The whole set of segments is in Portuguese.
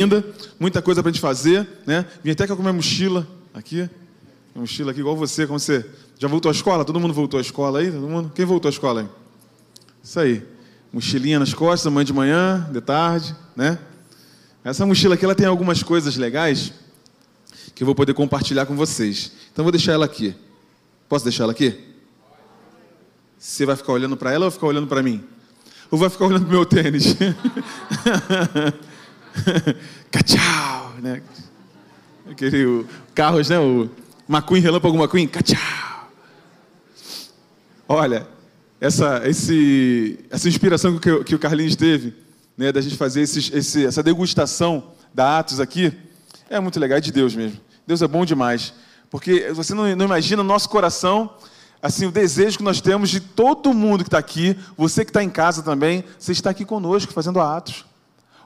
ainda, muita coisa para a gente fazer, né? Vim até com a minha mochila aqui, minha mochila aqui igual você, como você já voltou à escola? Todo mundo voltou à escola aí? Todo mundo? Quem voltou à escola aí? Isso aí, mochilinha nas costas, amanhã de manhã, de tarde, né? Essa mochila aqui ela tem algumas coisas legais que eu vou poder compartilhar com vocês. Então vou deixar ela aqui. Posso deixar ela aqui? Você vai ficar olhando para ela ou vai ficar olhando para mim? Ou vai ficar olhando para o meu tênis? Cachau, né? Aquele o, carros, né? O McQueen, Relâmpago McQueen, cachau. Olha, essa, esse, essa inspiração que, que o Carlinhos teve, né? Da gente fazer esses, esse, essa degustação da Atos aqui, é muito legal, é de Deus mesmo. Deus é bom demais. Porque você não, não imagina o nosso coração assim, o desejo que nós temos de todo mundo que está aqui, você que está em casa também, você está aqui conosco fazendo atos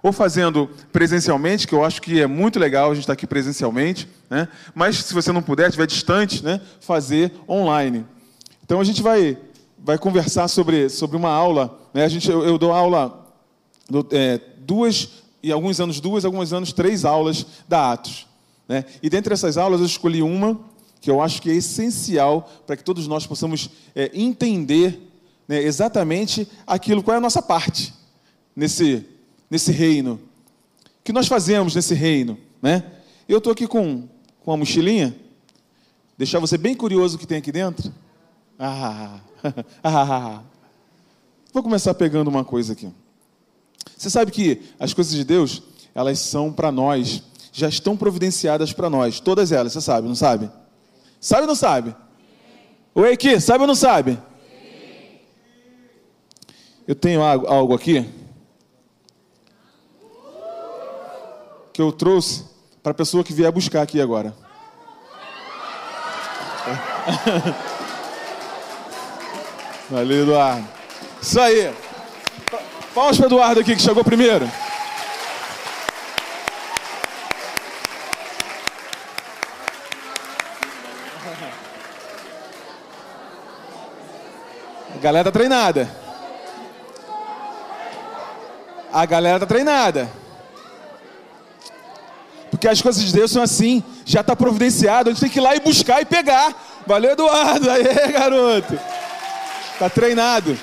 ou fazendo presencialmente, que eu acho que é muito legal a gente estar aqui presencialmente, né? mas se você não puder, estiver distante, né? fazer online. Então a gente vai, vai conversar sobre, sobre uma aula, né? a gente, eu, eu dou aula, dou, é, duas, e alguns anos duas, alguns anos três aulas da Atos. Né? E dentre essas aulas eu escolhi uma que eu acho que é essencial para que todos nós possamos é, entender né, exatamente aquilo, qual é a nossa parte nesse, nesse reino. O que nós fazemos nesse reino, né? Eu estou aqui com, com uma mochilinha, deixar você bem curioso o que tem aqui dentro. Ah, ah, vou começar pegando uma coisa aqui. Você sabe que as coisas de Deus, elas são para nós, já estão providenciadas para nós, todas elas, você sabe, não sabe? Sabe ou não sabe? Oi, aqui, sabe ou não sabe? Eu tenho algo aqui que eu trouxe para a pessoa que vier buscar aqui agora. Valeu, Eduardo. Isso aí. Palmas para Eduardo aqui que chegou primeiro. A galera tá treinada. A galera tá treinada. Porque as coisas de Deus são assim, já está providenciado, a gente tem que ir lá e buscar e pegar. Valeu, Eduardo. Aí, garoto. Está treinado.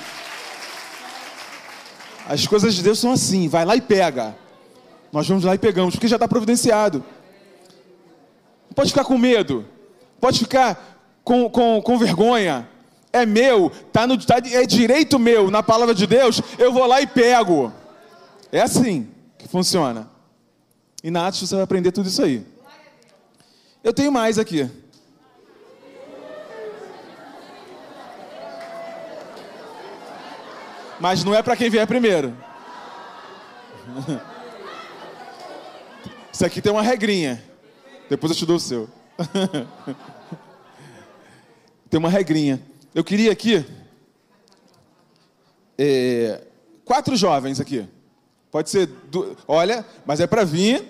As coisas de Deus são assim, vai lá e pega. Nós vamos lá e pegamos, porque já está providenciado. Não pode ficar com medo, pode ficar com, com, com vergonha. É meu, tá no, tá, é direito meu, na palavra de Deus, eu vou lá e pego. É assim que funciona. E na Atos você vai aprender tudo isso aí. Eu tenho mais aqui. Mas não é para quem vier primeiro. Isso aqui tem uma regrinha. Depois eu te dou o seu. tem uma regrinha. Eu queria aqui. É, quatro jovens aqui. Pode ser, do, olha, mas é para vir,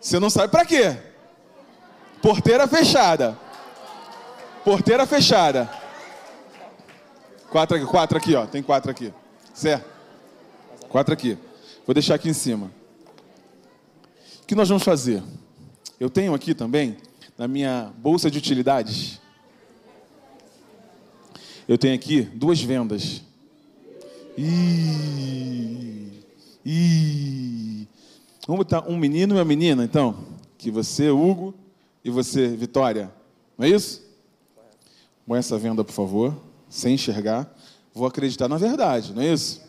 você não sabe para quê. Porteira fechada. Porteira fechada. Quatro aqui, quatro aqui, ó. Tem quatro aqui. Certo? Quatro aqui. Vou deixar aqui em cima. O que nós vamos fazer? Eu tenho aqui também, na minha bolsa de utilidades, eu tenho aqui duas vendas. Ih. E vamos botar um menino e uma menina, então, que você, Hugo, e você, Vitória. Não é isso? Põe essa venda, por favor, sem enxergar. Vou acreditar na verdade, não é isso?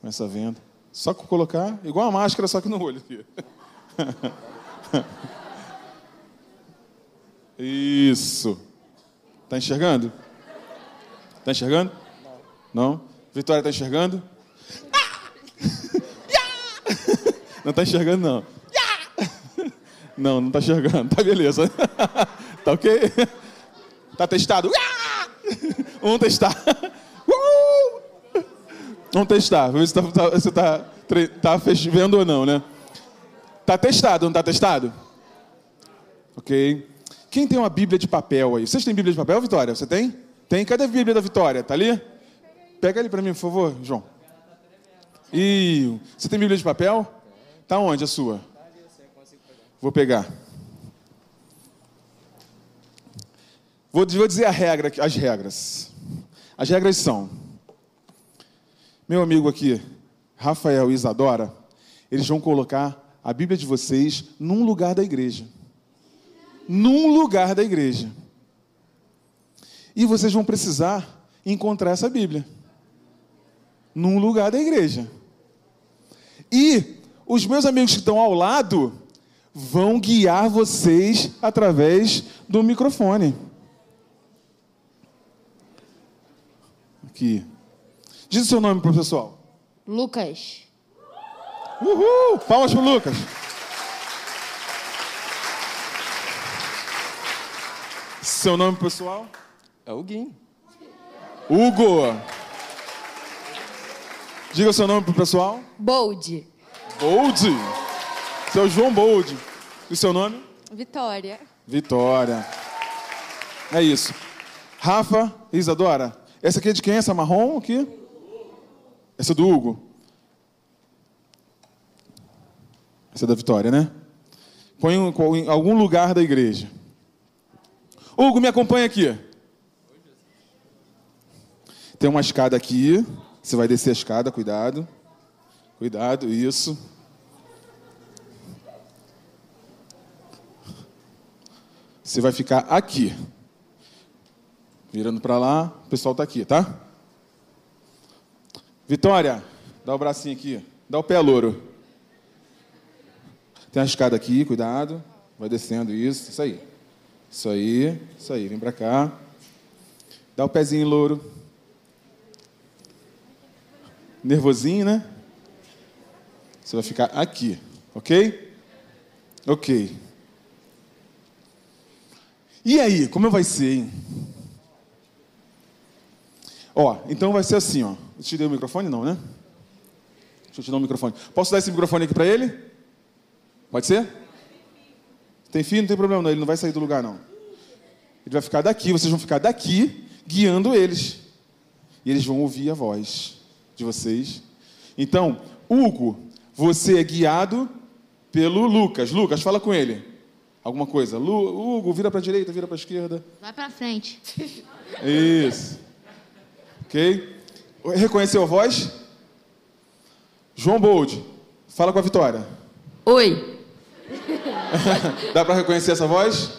Com essa venda. Só colocar, igual a máscara, só que no olho. Isso. Está enxergando? Está enxergando? Não. Vitória está enxergando? Não está enxergando, não. Não, não está enxergando. Tá beleza. Tá ok? Tá testado? Vamos testar. Vamos testar. Vamos ver se tá, tá, você está tá, tá vendo ou não, né? Tá testado, não está testado? Ok. Quem tem uma Bíblia de papel aí? Vocês têm Bíblia de papel, Vitória? Você tem? Tem? Cadê a Bíblia da Vitória? Tá ali? Pega ali para mim, por favor, João. E você tem Bíblia de papel? Tá onde a sua? Vou pegar. Vou, vou dizer a regra, as regras. As regras são: meu amigo aqui, Rafael e Isadora, eles vão colocar a Bíblia de vocês num lugar da igreja. Num lugar da igreja. E vocês vão precisar encontrar essa Bíblia. Num lugar da igreja. E os meus amigos que estão ao lado vão guiar vocês através do microfone. Aqui. Diz o seu nome para o pessoal. Lucas. Uhul! Palmas para o Lucas. Seu nome pessoal? É o Guim. Hugo. Diga o seu nome para o pessoal. Bold. Bold. Seu João Bold. E o seu nome? Vitória. Vitória. É isso. Rafa, Isadora. Essa aqui é de quem? Essa marrom aqui? Essa é do Hugo. Essa é da Vitória, né? Põe em algum lugar da igreja. Hugo, me acompanha aqui. Tem uma escada aqui. Você vai descer a escada, cuidado. Cuidado, isso. Você vai ficar aqui. Virando para lá, o pessoal está aqui, tá? Vitória, dá o bracinho aqui. Dá o pé louro. Tem a escada aqui, cuidado. Vai descendo isso, isso aí. Isso aí, isso aí. Vem para cá. Dá o pezinho louro. Nervosinho, né? Você vai ficar aqui, ok? Ok. E aí, como vai ser, hein? Ó, então vai ser assim, ó. Eu te dei o microfone? Não, né? Deixa eu te dar o microfone. Posso dar esse microfone aqui para ele? Pode ser? Tem fio? Não tem problema, não. Ele não vai sair do lugar, não. Ele vai ficar daqui, vocês vão ficar daqui, guiando eles. E eles vão ouvir a voz de vocês. Então, Hugo, você é guiado pelo Lucas. Lucas, fala com ele. Alguma coisa. Lu, Hugo, vira para a direita, vira para a esquerda. Vai para frente. Isso. Ok? Reconheceu a voz? João Bold, fala com a Vitória. Oi. Dá para reconhecer essa voz?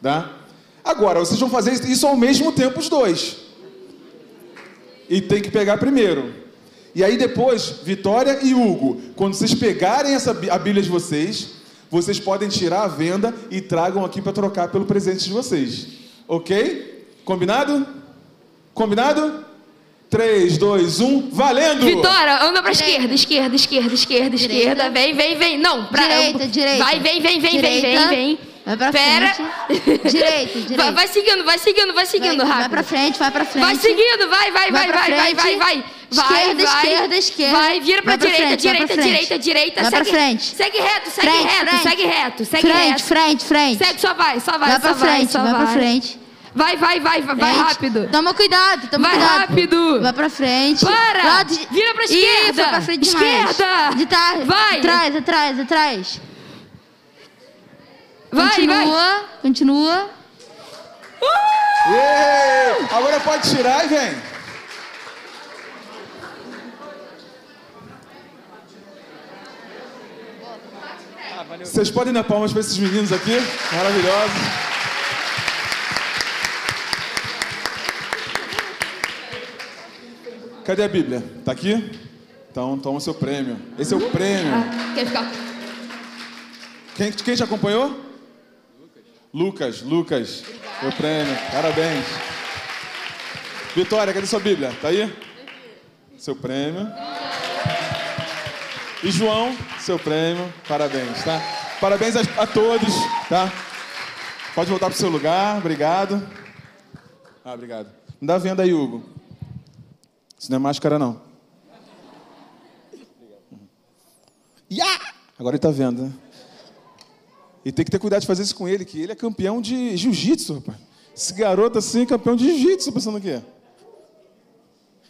Dá? Agora, vocês vão fazer isso ao mesmo tempo, os dois. E tem que pegar primeiro. E aí depois, Vitória e Hugo, quando vocês pegarem essa, a Bíblia de vocês, vocês podem tirar a venda e tragam aqui para trocar pelo presente de vocês. Ok? Combinado? Combinado? 3, 2, 1, valendo! Vitória, anda pra esquerda, esquerda, esquerda, esquerda, esquerda. Vem, vem, vem. Não, pra. Direita, direita. Vai, vem, vem, vem, vem, vem, vem. Vai pra Pera. frente. Direita, direita. Vai, vai seguindo, vai seguindo, vai seguindo, vai, rápido. vai pra frente, vai pra frente. Vai seguindo, vai, vai, vai, Vai vai, vai, vai, vai. Vai, Esquerda, vai. esquerda, esquerda. Vai, vira pra Vai pra direita, frente, vai pra direita, frente. direita, direita. Vai pra segue, frente. Segue reto, segue Frente, reto, frente. segue reto, segue Frente, reto. frente, frente. Segue, só vai, só vai, Vai só pra vai, frente, só vai pra frente. Vai, vai, vai, vai, vai Frente. rápido. Toma cuidado, toma Vai cuidado. rápido. Vai pra frente. Para. De- Vira pra Ih, esquerda. foi pra frente demais. Esquerda. De trás. Vai. Atrás, atrás, atrás. Vai, continua, vai. continua. Ê, Agora pode tirar e vem. Vocês podem dar palmas para esses meninos aqui, maravilhosos. Cadê a Bíblia? Tá aqui? Então toma o seu prêmio. Esse é o prêmio. Ah, quer ficar? Quem, quem te acompanhou? Lucas. Lucas, Lucas. Seu prêmio. Parabéns. Vitória, cadê sua Bíblia? Tá aí? Seu prêmio. E João, seu prêmio. Parabéns, tá? Parabéns a, a todos, tá? Pode voltar pro seu lugar. Obrigado. Ah, obrigado. Me dá venda aí, Hugo. Isso não é máscara, não. Ya! Agora ele tá vendo, né? E tem que ter cuidado de fazer isso com ele, que ele é campeão de jiu-jitsu, rapaz. Esse garoto assim é campeão de jiu-jitsu, pensando o quê?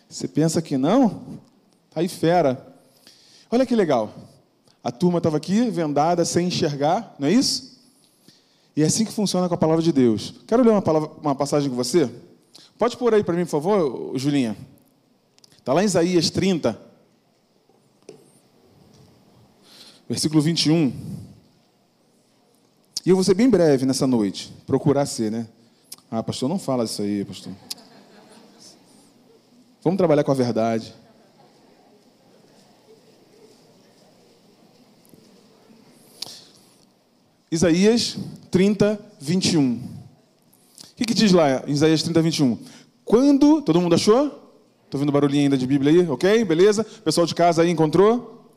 Você pensa que não? Tá aí fera. Olha que legal. A turma estava aqui, vendada, sem enxergar, não é isso? E é assim que funciona com a palavra de Deus. Quero ler uma, palavra, uma passagem com você? Pode pôr aí para mim, por favor, Julinha. Está lá em Isaías 30, versículo 21. E eu vou ser bem breve nessa noite, procurar ser, né? Ah, pastor, não fala isso aí, pastor. Vamos trabalhar com a verdade. Isaías 30, 21. O que, que diz lá Isaías 30, 21? Quando. Todo mundo achou? Estou ouvindo barulhinho ainda de Bíblia aí? Ok? Beleza? Pessoal de casa aí encontrou?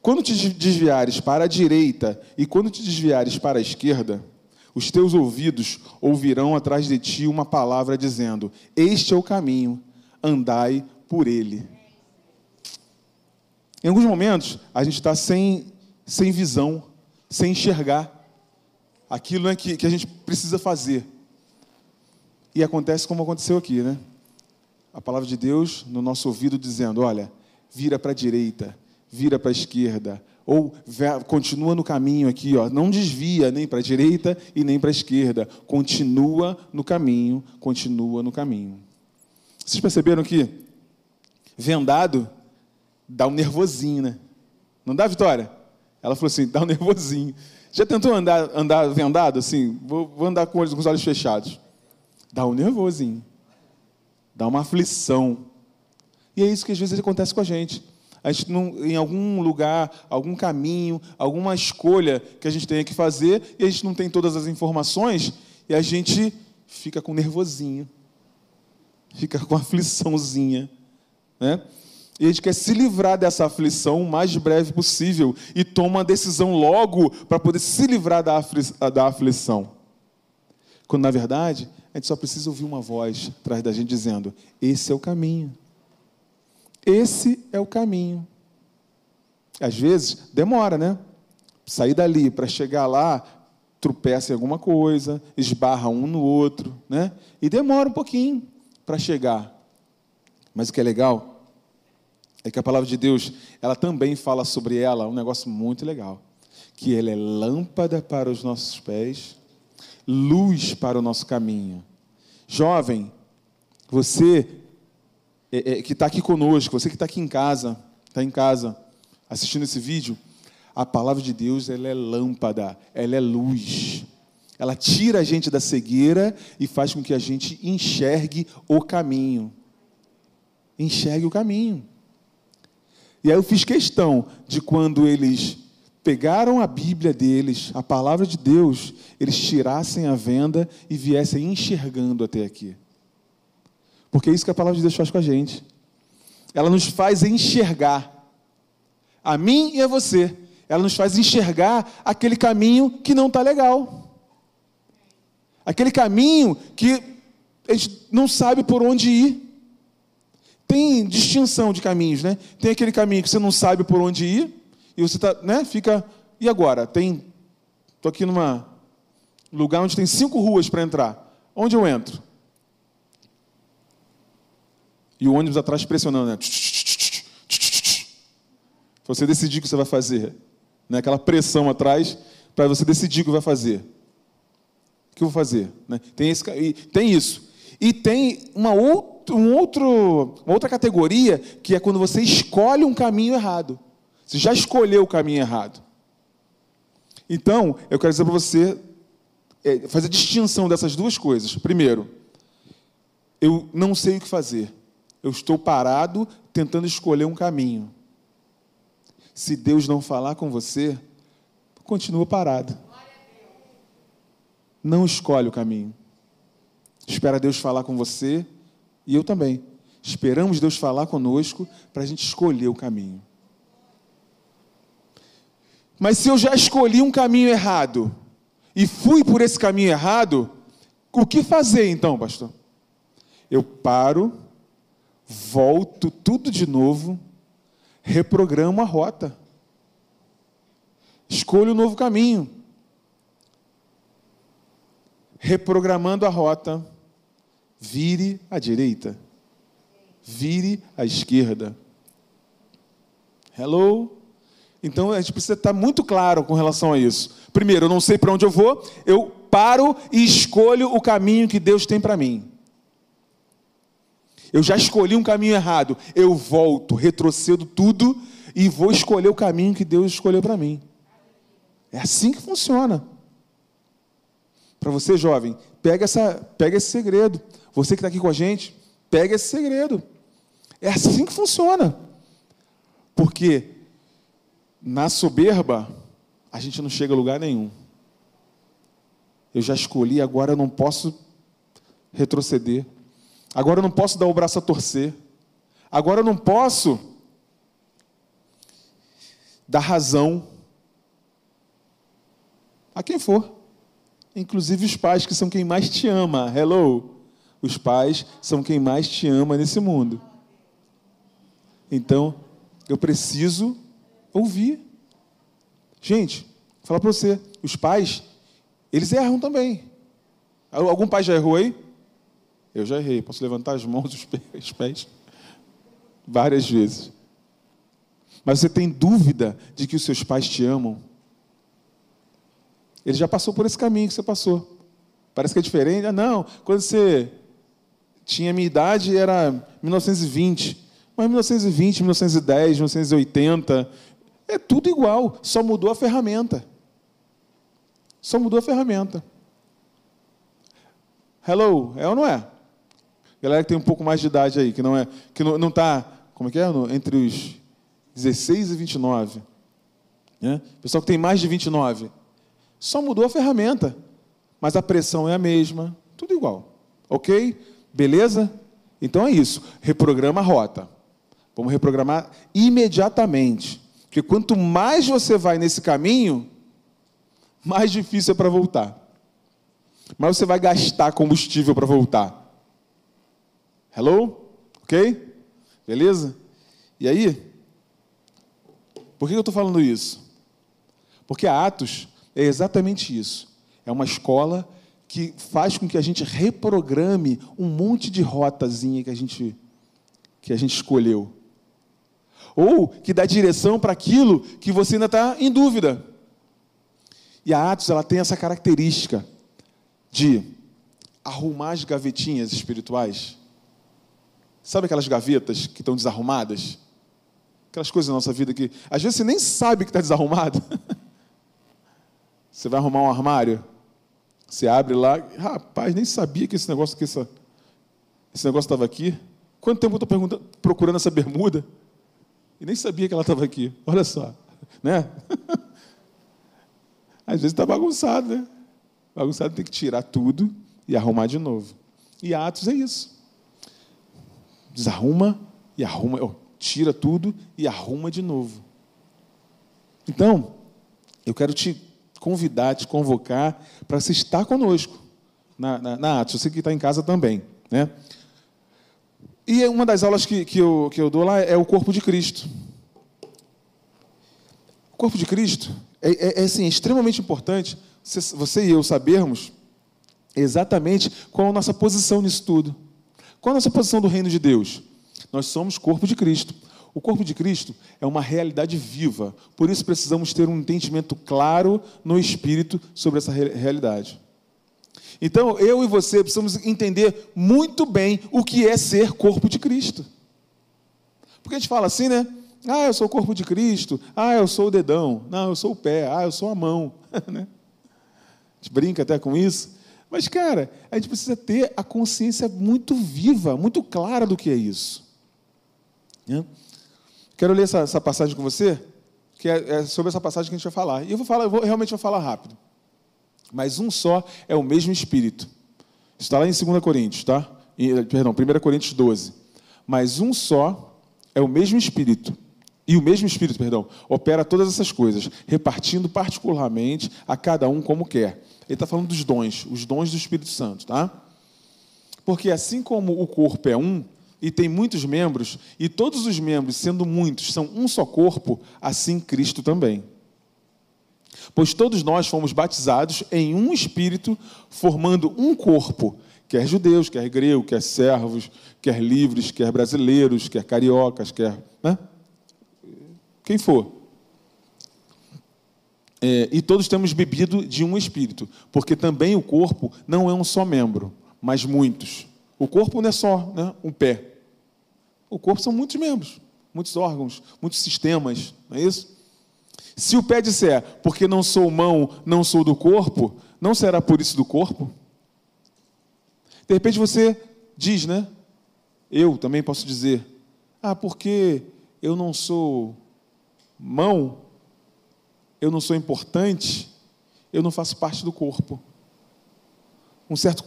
Quando te desviares para a direita e quando te desviares para a esquerda, os teus ouvidos ouvirão atrás de ti uma palavra dizendo: Este é o caminho, andai por ele. Em alguns momentos, a gente está sem, sem visão, sem enxergar aquilo né, que, que a gente precisa fazer. E acontece como aconteceu aqui, né? A palavra de Deus no nosso ouvido dizendo: olha, vira para a direita, vira para a esquerda, ou continua no caminho aqui, ó, não desvia nem para a direita e nem para a esquerda, continua no caminho, continua no caminho. Vocês perceberam que vendado dá um nervosinho, né? Não dá, Vitória? Ela falou assim, dá um nervosinho. Já tentou andar, andar vendado assim? Vou, vou andar com os, olhos fechados. Dá um nervosinho. Dá uma aflição. E é isso que às vezes acontece com a gente. A gente não, em algum lugar, algum caminho, alguma escolha que a gente tenha que fazer, e a gente não tem todas as informações, e a gente fica com nervosinho. Fica com afliçãozinha. Né? E a gente quer se livrar dessa aflição o mais breve possível e toma uma decisão logo para poder se livrar da, afli da aflição. Quando, na verdade, a gente só precisa ouvir uma voz atrás da gente dizendo: Esse é o caminho. Esse é o caminho. Às vezes, demora, né? Sair dali para chegar lá, tropeça em alguma coisa, esbarra um no outro, né? E demora um pouquinho para chegar. Mas o que é legal é que a palavra de Deus, ela também fala sobre ela um negócio muito legal, que ela é lâmpada para os nossos pés, luz para o nosso caminho. Jovem, você é, é, que está aqui conosco, você que está aqui em casa, está em casa assistindo esse vídeo, a palavra de Deus ela é lâmpada, ela é luz. Ela tira a gente da cegueira e faz com que a gente enxergue o caminho. Enxergue o caminho. E aí eu fiz questão de quando eles pegaram a Bíblia deles, a palavra de Deus, eles tirassem a venda e viessem enxergando até aqui. Porque é isso que a palavra de Deus faz com a gente. Ela nos faz enxergar, a mim e a você. Ela nos faz enxergar aquele caminho que não está legal. Aquele caminho que a gente não sabe por onde ir tem distinção de caminhos, né? Tem aquele caminho que você não sabe por onde ir, e você tá, né, fica. E agora? Tem. Estou aqui numa lugar onde tem cinco ruas para entrar. Onde eu entro? E o ônibus atrás pressionando, né? Você decidir o que você vai fazer. Né? Aquela pressão atrás para você decidir o que vai fazer. O que eu vou fazer? Né? Tem, esse, tem isso. E tem uma outra um outro, uma outra categoria que é quando você escolhe um caminho errado. Você já escolheu o caminho errado. Então, eu quero dizer para você é, fazer a distinção dessas duas coisas. Primeiro, eu não sei o que fazer. Eu estou parado tentando escolher um caminho. Se Deus não falar com você, continua parado. Não escolhe o caminho. Espera Deus falar com você e eu também. Esperamos Deus falar conosco para a gente escolher o caminho. Mas se eu já escolhi um caminho errado e fui por esse caminho errado, o que fazer então, pastor? Eu paro, volto tudo de novo, reprogramo a rota. Escolho um novo caminho. Reprogramando a rota, Vire à direita. Vire à esquerda. Hello? Então a gente precisa estar muito claro com relação a isso. Primeiro, eu não sei para onde eu vou, eu paro e escolho o caminho que Deus tem para mim. Eu já escolhi um caminho errado, eu volto, retrocedo tudo e vou escolher o caminho que Deus escolheu para mim. É assim que funciona. Para você, jovem, pega, essa, pega esse segredo. Você que está aqui com a gente, pega esse segredo. É assim que funciona. Porque na soberba, a gente não chega a lugar nenhum. Eu já escolhi, agora eu não posso retroceder. Agora eu não posso dar o braço a torcer. Agora eu não posso dar razão a quem for. Inclusive os pais, que são quem mais te ama. Hello. Os pais são quem mais te ama nesse mundo. Então, eu preciso ouvir. Gente, vou falar para você, os pais, eles erram também. Algum pai já errou aí? Eu já errei. Posso levantar as mãos, os pés? Várias vezes. Mas você tem dúvida de que os seus pais te amam? Ele já passou por esse caminho que você passou. Parece que é diferente. Ah, não, quando você tinha minha idade era 1920. Mas 1920, 1910, 1980, é tudo igual, só mudou a ferramenta. Só mudou a ferramenta. Hello, é ou não é? Galera que tem um pouco mais de idade aí, que não é, que não está, como é que é? Entre os 16 e 29. Né? Pessoal que tem mais de 29. Só mudou a ferramenta. Mas a pressão é a mesma, tudo igual. Ok? Beleza? Então é isso. Reprograma a rota. Vamos reprogramar imediatamente. Porque quanto mais você vai nesse caminho, mais difícil é para voltar. Mais você vai gastar combustível para voltar. Hello? Ok? Beleza? E aí? Por que eu estou falando isso? Porque a Atos é exatamente isso. É uma escola que faz com que a gente reprograme um monte de rotazinha que a gente, que a gente escolheu. Ou que dá direção para aquilo que você ainda está em dúvida. E a Atos ela tem essa característica de arrumar as gavetinhas espirituais Sabe aquelas gavetas que estão desarrumadas? Aquelas coisas da nossa vida que às vezes você nem sabe que está desarrumado. você vai arrumar um armário, você abre lá, rapaz, nem sabia que esse negócio que essa, esse negócio estava aqui. Quanto tempo eu estou procurando essa bermuda? E nem sabia que ela estava aqui. Olha só, né? Às vezes está bagunçado, né? Bagunçado tem que tirar tudo e arrumar de novo. E Atos é isso desarruma e arruma, tira tudo e arruma de novo. Então, eu quero te convidar, te convocar para você estar conosco na, na, na Atos. Você que está em casa também. Né? E uma das aulas que, que, eu, que eu dou lá é o corpo de Cristo. O corpo de Cristo é, é, é assim, extremamente importante você, você e eu sabermos exatamente qual a nossa posição nisso tudo. Qual a nossa posição do reino de Deus? Nós somos corpo de Cristo. O corpo de Cristo é uma realidade viva, por isso precisamos ter um entendimento claro no espírito sobre essa realidade. Então, eu e você precisamos entender muito bem o que é ser corpo de Cristo. Porque a gente fala assim, né? Ah, eu sou o corpo de Cristo. Ah, eu sou o dedão. Não, eu sou o pé. Ah, eu sou a mão. Né? a gente brinca até com isso. Mas, cara, a gente precisa ter a consciência muito viva, muito clara do que é isso. Né? Quero ler essa, essa, passagem com você, que é, é, sobre essa passagem que a gente vai falar. E eu vou falar, eu vou, realmente vou falar rápido. Mas um só é o mesmo Espírito. Está lá em 2 Coríntios, tá? perdão, 1 Coríntios 12. Mas um só é o mesmo Espírito. E o mesmo Espírito, perdão, opera todas essas coisas, repartindo particularmente a cada um como quer. Ele está falando dos dons, os dons do Espírito Santo, tá? Porque assim como o corpo é um e tem muitos membros, e todos os membros, sendo muitos, são um só corpo, assim Cristo também. Pois todos nós fomos batizados em um espírito, formando um corpo, quer judeus, quer grego, quer servos, quer livres, quer brasileiros, quer cariocas, quer. Né? Quem for. É, e todos temos bebido de um espírito, porque também o corpo não é um só membro, mas muitos. O corpo não é só né, um pé. O corpo são muitos membros, muitos órgãos, muitos sistemas, não é isso? Se o pé disser, porque não sou mão, não sou do corpo, não será por isso do corpo? De repente você diz, né? Eu também posso dizer, ah, porque eu não sou mão, eu não sou importante, eu não faço parte do corpo. Um certo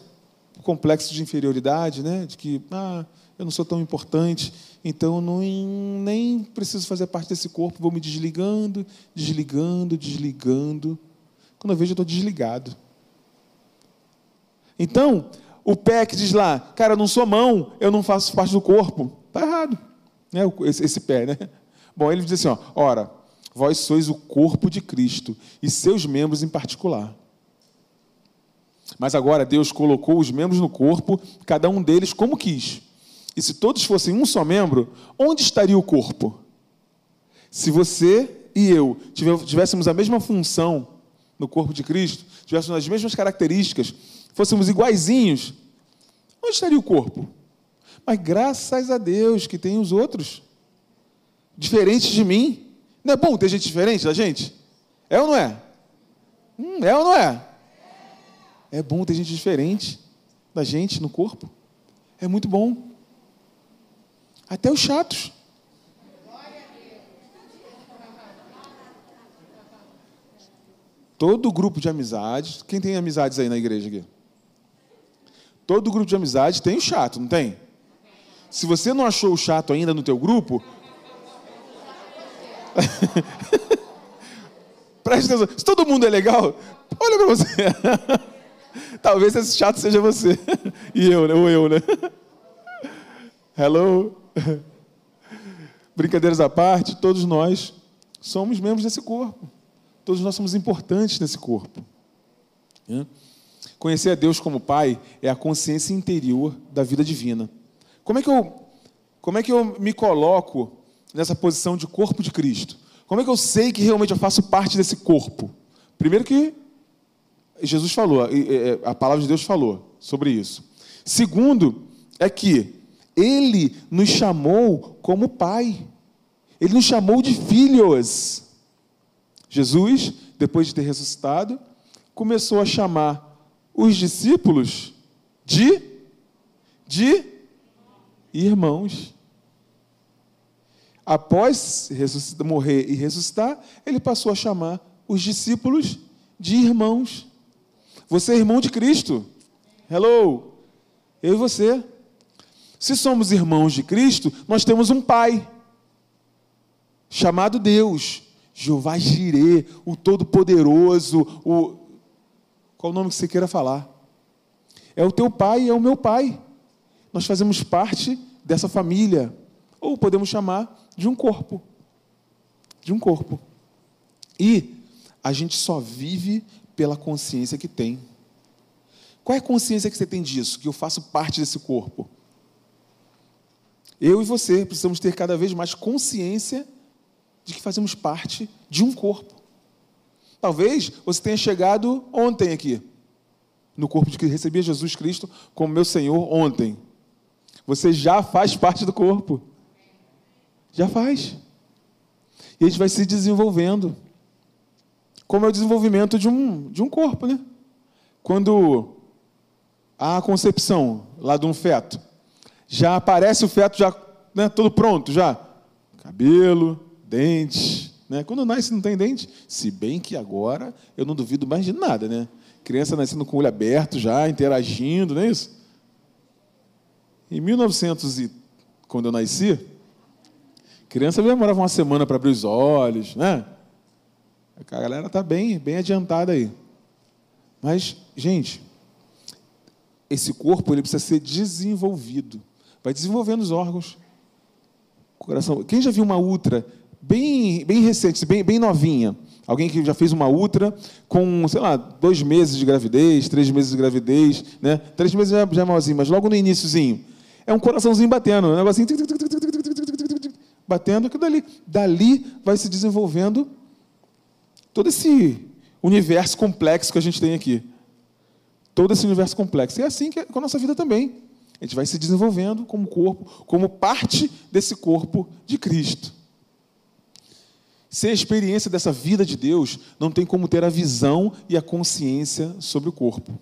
complexo de inferioridade, né? De que, ah, eu não sou tão importante, então não, nem preciso fazer parte desse corpo, vou me desligando, desligando, desligando. Quando eu vejo, eu estou desligado. Então, o pé que diz lá, cara, eu não sou mão, eu não faço parte do corpo, está errado. Né? Esse, esse pé, né? Bom, ele diz assim: ó, ora, vós sois o corpo de Cristo e seus membros em particular. Mas agora Deus colocou os membros no corpo, cada um deles como quis. E se todos fossem um só membro, onde estaria o corpo? Se você e eu tivéssemos a mesma função no corpo de Cristo, tivéssemos as mesmas características, fôssemos iguaizinhos, onde estaria o corpo? Mas graças a Deus que tem os outros, diferentes de mim. Não é bom ter gente diferente da gente? É ou não é? Hum, é ou não é? É bom ter gente diferente da gente no corpo. É muito bom. Até os chatos. Todo grupo de amizades, quem tem amizades aí na igreja aqui? Todo grupo de amizade tem o chato, não tem? Se você não achou o chato ainda no teu grupo, Preste atenção. Se todo mundo é legal, olha para você. Talvez esse chato seja você. E eu, né? Ou eu, né? Hello. Brincadeiras à parte, todos nós somos membros desse corpo. Todos nós somos importantes nesse corpo. Conhecer a Deus como Pai é a consciência interior da vida divina. Como é que eu, como é que eu me coloco nessa posição de corpo de Cristo? Como é que eu sei que realmente eu faço parte desse corpo? Primeiro que Jesus falou, a palavra de Deus falou sobre isso. Segundo, é que Ele nos chamou como Pai. Ele nos chamou de filhos. Jesus, depois de ter ressuscitado, começou a chamar os discípulos de, de irmãos após morrer e ressuscitar, ele passou a chamar os discípulos de irmãos. Você é irmão de Cristo. Hello. Eu e você. Se somos irmãos de Cristo, nós temos um Pai chamado Deus, Jeová Jirê, o Todo-Poderoso, o qual o nome que você queira falar? É o teu pai é o meu pai. Nós fazemos parte dessa família, ou podemos chamar de um corpo. De um corpo. E a gente só vive pela consciência que tem. Qual é a consciência que você tem disso? Que eu faço parte desse corpo? Eu e você precisamos ter cada vez mais consciência de que fazemos parte de um corpo. Talvez você tenha chegado ontem aqui, no corpo de que recebia Jesus Cristo como meu Senhor ontem. Você já faz parte do corpo. Já faz. E a gente vai se desenvolvendo. Como é o desenvolvimento de um, de um corpo, né? Quando há a concepção lá de um feto, já aparece o feto já né, todo pronto, já. Cabelo, dentes. Né? Quando nasce não tem dente. Se bem que agora eu não duvido mais de nada, né? Criança nascendo com o olho aberto já, interagindo, não é isso? Em 1900 e quando eu nasci, Criança demorava uma semana para abrir os olhos, né? A galera está bem, bem adiantada aí. Mas, gente, esse corpo ele precisa ser desenvolvido. Vai desenvolvendo os órgãos. Coração. Quem já viu uma ultra bem, bem recente, bem, bem novinha? Alguém que já fez uma ultra com, sei lá, dois meses de gravidez, três meses de gravidez, né? Três meses já, já é malzinho, mas logo no iníciozinho. É um coraçãozinho batendo, um negocinho batendo aquilo dali. Dali vai se desenvolvendo todo esse universo complexo que a gente tem aqui. Todo esse universo complexo. E é assim que é com a nossa vida também. A gente vai se desenvolvendo como corpo, como parte desse corpo de Cristo. Sem a experiência dessa vida de Deus, não tem como ter a visão e a consciência sobre o corpo.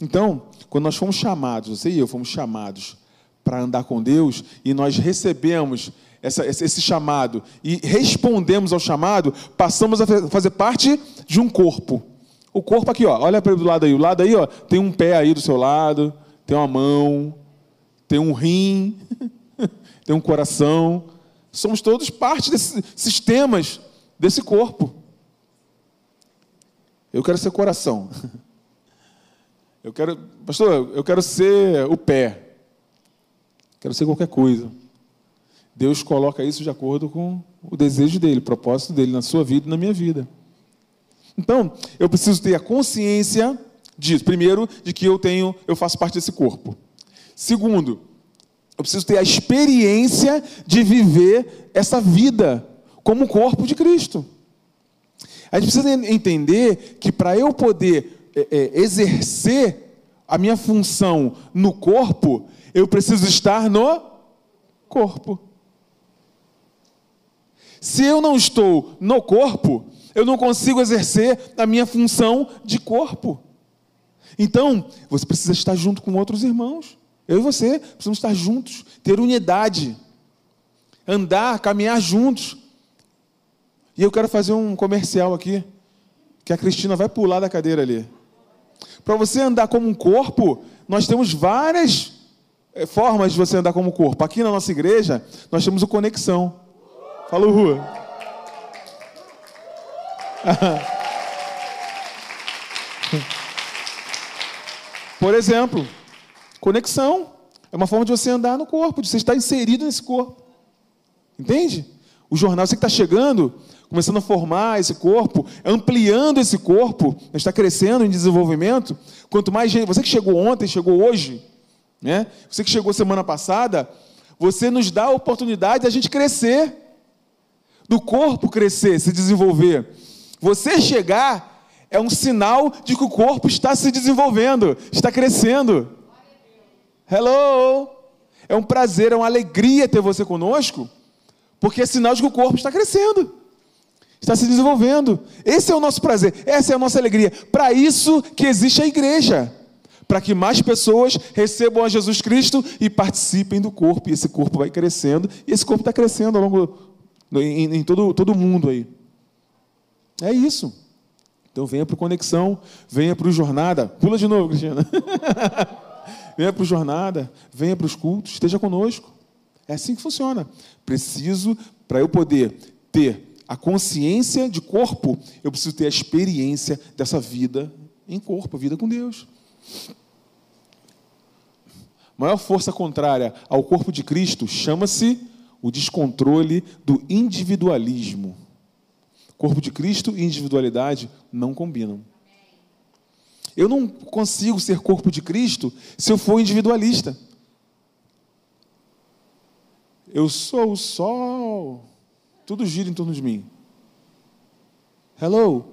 Então, quando nós fomos chamados, você e eu fomos chamados para andar com Deus, e nós recebemos essa, esse chamado e respondemos ao chamado, passamos a fazer parte de um corpo. O corpo aqui, ó, olha para do lado aí. O lado aí, ó, tem um pé aí do seu lado, tem uma mão, tem um rim, tem um coração. Somos todos parte desses sistemas desse corpo. Eu quero ser coração. Eu quero, pastor, eu quero ser o pé. Quero ser qualquer coisa. Deus coloca isso de acordo com o desejo dele, o propósito dele na sua vida e na minha vida. Então, eu preciso ter a consciência disso. Primeiro, de que eu tenho, eu faço parte desse corpo. Segundo, eu preciso ter a experiência de viver essa vida como corpo de Cristo. A gente precisa entender que para eu poder é, é, exercer a minha função no corpo, eu preciso estar no corpo. Se eu não estou no corpo, eu não consigo exercer a minha função de corpo. Então, você precisa estar junto com outros irmãos. Eu e você precisamos estar juntos, ter unidade, andar, caminhar juntos. E eu quero fazer um comercial aqui, que a Cristina vai pular da cadeira ali. Para você andar como um corpo, nós temos várias eh, formas de você andar como corpo. Aqui na nossa igreja, nós temos o Conexão. Fala, Rua. Por exemplo, conexão. É uma forma de você andar no corpo, de você estar inserido nesse corpo. Entende? O jornal, você que está chegando, começando a formar esse corpo, ampliando esse corpo, está crescendo em desenvolvimento. Quanto mais gente, você que chegou ontem, chegou hoje, né? Você que chegou semana passada, você nos dá a oportunidade de a gente crescer do corpo crescer, se desenvolver. Você chegar é um sinal de que o corpo está se desenvolvendo, está crescendo. Hello! É um prazer, é uma alegria ter você conosco, porque é sinal de que o corpo está crescendo, está se desenvolvendo. Esse é o nosso prazer, essa é a nossa alegria. Para isso que existe a igreja para que mais pessoas recebam a Jesus Cristo e participem do corpo. E esse corpo vai crescendo, e esse corpo está crescendo ao longo em, em todo, todo mundo aí. É isso. Então venha para o Conexão, venha para o Jornada. Pula de novo, Cristina. venha para o Jornada, venha para os cultos, esteja conosco. É assim que funciona. Preciso, para eu poder ter a consciência de corpo, eu preciso ter a experiência dessa vida em corpo, a vida com Deus. A maior força contrária ao corpo de Cristo chama-se o descontrole do individualismo. Corpo de Cristo e individualidade não combinam. Eu não consigo ser corpo de Cristo se eu for individualista. Eu sou o sol, tudo gira em torno de mim. Hello.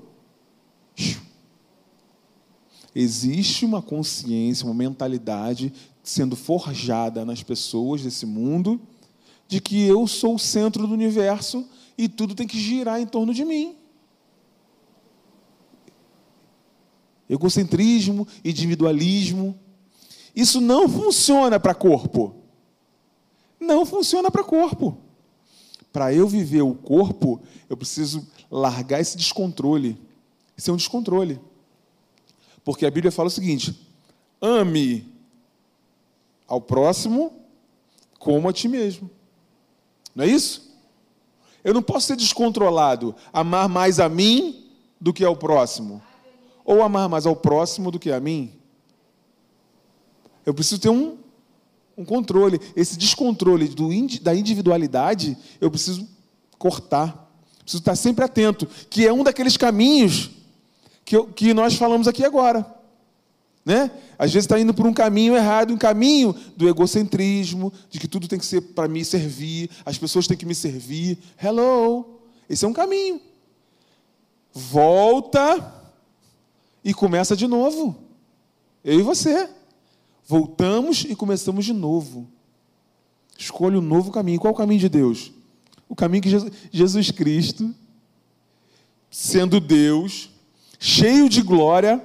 Existe uma consciência, uma mentalidade sendo forjada nas pessoas desse mundo de que eu sou o centro do universo e tudo tem que girar em torno de mim. Egocentrismo, individualismo. Isso não funciona para corpo. Não funciona para corpo. Para eu viver o corpo, eu preciso largar esse descontrole. Isso é um descontrole. Porque a Bíblia fala o seguinte: ame ao próximo como a ti mesmo. Não é isso? Eu não posso ser descontrolado, amar mais a mim do que ao próximo, ou amar mais ao próximo do que a mim. Eu preciso ter um, um controle. Esse descontrole do, da individualidade, eu preciso cortar. Preciso estar sempre atento, que é um daqueles caminhos que, eu, que nós falamos aqui agora. Né? Às vezes está indo por um caminho errado, um caminho do egocentrismo, de que tudo tem que ser para me servir, as pessoas têm que me servir. Hello! Esse é um caminho. volta e começa de novo. Eu e você. Voltamos e começamos de novo. Escolha um novo caminho. Qual é o caminho de Deus? O caminho que Jesus, Jesus Cristo, sendo Deus, cheio de glória,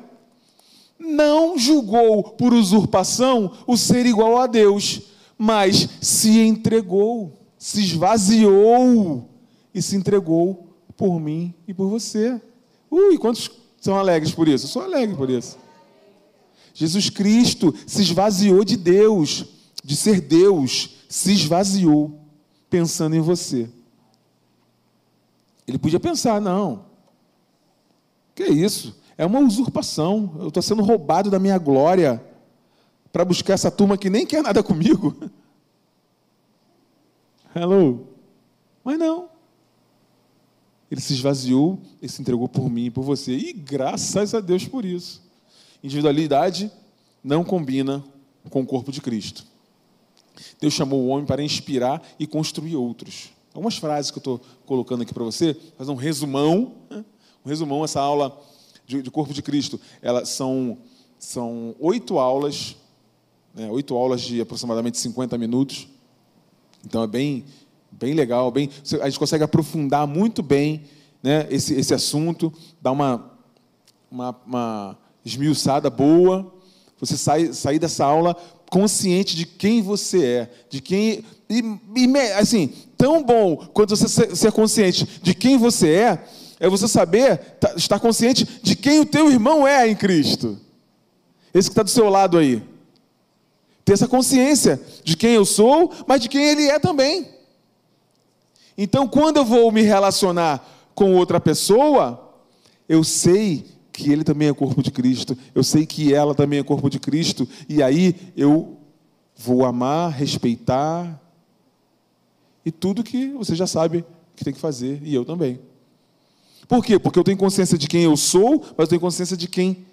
não julgou por usurpação o ser igual a Deus, mas se entregou, se esvaziou e se entregou por mim e por você. Ui, quantos são alegres por isso? Eu sou alegre por isso. Jesus Cristo se esvaziou de Deus, de ser Deus, se esvaziou pensando em você. Ele podia pensar, não, que isso? É uma usurpação. Eu estou sendo roubado da minha glória para buscar essa turma que nem quer nada comigo. Hello? Mas não. Ele se esvaziou e se entregou por mim e por você. E graças a Deus por isso. Individualidade não combina com o corpo de Cristo. Deus chamou o homem para inspirar e construir outros. Algumas frases que eu estou colocando aqui para você, fazer um resumão. Um resumão, essa aula de, de corpo de Cristo. Elas são, são oito aulas, né, oito aulas de aproximadamente 50 minutos. Então é bem, bem legal, bem, a gente consegue aprofundar muito bem né, esse, esse assunto, dar uma, uma, uma esmiuçada boa, você sai, sair dessa aula consciente de quem você é, de quem. E, e, assim, tão bom quanto você ser, consciente de quem você é, é você saber, tá, estar consciente de quem o teu irmão é em Cristo. Esse que está do seu lado aí. Ter essa consciência de quem eu sou, mas de quem ele é também. Então, quando eu vou me relacionar com outra pessoa, eu sei que ele também é corpo de Cristo, eu sei que ela também é corpo de Cristo, e aí eu vou amar, respeitar, e tudo que você já sabe que tem que fazer, e eu também. Por quê? Porque eu tenho consciência de quem eu sou, mas eu tenho consciência de quem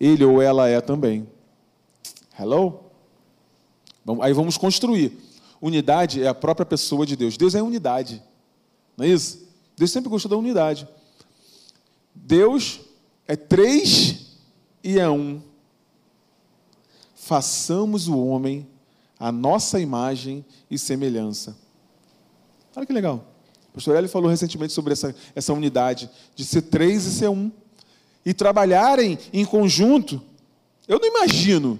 ele ou ela é também. Hello? Aí vamos construir. Unidade é a própria pessoa de Deus. Deus é unidade. Não é isso? Deus sempre gostou da unidade. Deus é três e é um. Façamos o homem a nossa imagem e semelhança. Olha que legal. O pastor Eli falou recentemente sobre essa, essa unidade, de ser três e ser um. E trabalharem em conjunto. Eu não imagino